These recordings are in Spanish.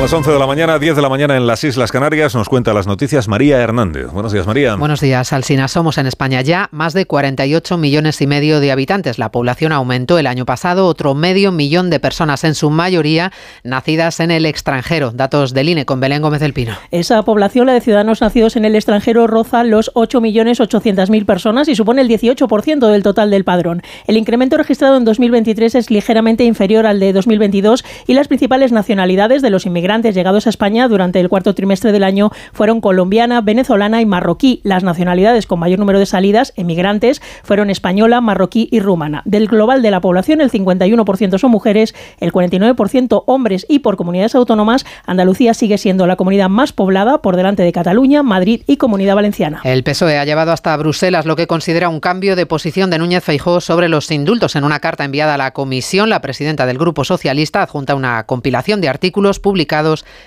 Son las 11 de la mañana, 10 de la mañana en las Islas Canarias. Nos cuenta las noticias María Hernández. Buenos días, María. Buenos días, Alsina. Somos en España ya más de 48 millones y medio de habitantes. La población aumentó el año pasado otro medio millón de personas, en su mayoría nacidas en el extranjero. Datos del INE con Belén Gómez del Pino. Esa población, la de ciudadanos nacidos en el extranjero, roza los 8.800.000 personas y supone el 18% del total del padrón. El incremento registrado en 2023 es ligeramente inferior al de 2022 y las principales nacionalidades de los inmigrantes inmigrantes llegados a España durante el cuarto trimestre del año fueron colombiana, venezolana y marroquí. Las nacionalidades con mayor número de salidas, emigrantes, fueron española, marroquí y rumana. Del global de la población, el 51% son mujeres, el 49% hombres y por comunidades autónomas, Andalucía sigue siendo la comunidad más poblada por delante de Cataluña, Madrid y Comunidad Valenciana. El PSOE ha llevado hasta Bruselas lo que considera un cambio de posición de Núñez Feijóo sobre los indultos. En una carta enviada a la Comisión, la presidenta del Grupo Socialista adjunta una compilación de artículos publicados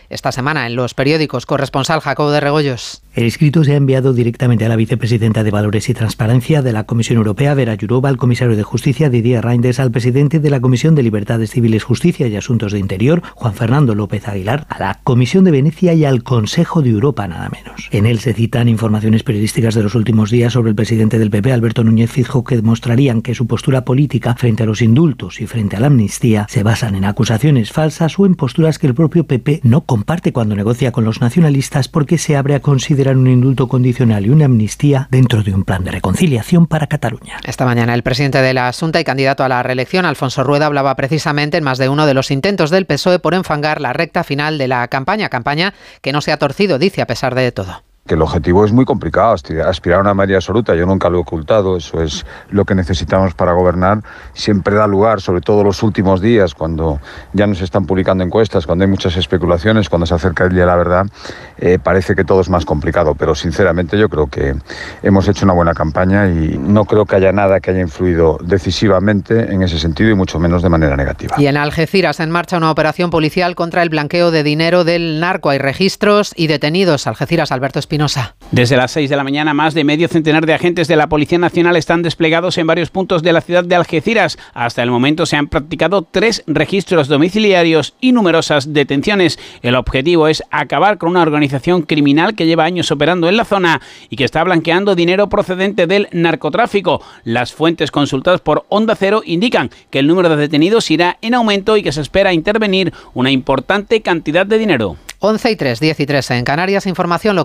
esta semana en los periódicos. Corresponsal Jacobo de Regoyos. El escrito se ha enviado directamente a la vicepresidenta de Valores y Transparencia de la Comisión Europea, Vera Jourova, al comisario de Justicia, Didier Reinders, al presidente de la Comisión de Libertades Civiles, Justicia y Asuntos de Interior, Juan Fernando López Aguilar, a la Comisión de Venecia y al Consejo de Europa, nada menos. En él se citan informaciones periodísticas de los últimos días sobre el presidente del PP, Alberto Núñez Fijo, que demostrarían que su postura política frente a los indultos y frente a la amnistía se basan en acusaciones falsas o en posturas que el propio PP no comparte cuando negocia con los nacionalistas porque se abre a considerar un indulto condicional y una amnistía dentro de un plan de reconciliación para Cataluña. Esta mañana el presidente de la Asunta y candidato a la reelección, Alfonso Rueda, hablaba precisamente en más de uno de los intentos del PSOE por enfangar la recta final de la campaña, campaña que no se ha torcido, dice, a pesar de todo que el objetivo es muy complicado, aspirar a una mayoría absoluta, yo nunca lo he ocultado, eso es lo que necesitamos para gobernar, siempre da lugar, sobre todo los últimos días, cuando ya no se están publicando encuestas, cuando hay muchas especulaciones, cuando se acerca el día de la verdad, eh, parece que todo es más complicado, pero sinceramente yo creo que hemos hecho una buena campaña y no creo que haya nada que haya influido decisivamente en ese sentido y mucho menos de manera negativa. Y en Algeciras en marcha una operación policial contra el blanqueo de dinero del narco. Hay registros y detenidos. Algeciras, Alberto Espinosa. Desde las 6 de la mañana, más de medio centenar de agentes de la Policía Nacional están desplegados en varios puntos de la ciudad de Algeciras. Hasta el momento se han practicado tres registros domiciliarios y numerosas detenciones. El objetivo es acabar con una organización criminal que lleva años operando en la zona y que está blanqueando dinero procedente del narcotráfico. Las fuentes consultadas por Onda Cero indican que el número de detenidos irá en aumento y que se espera intervenir una importante cantidad de dinero. 11 y 3, 10 y 3 en Canarias, información local.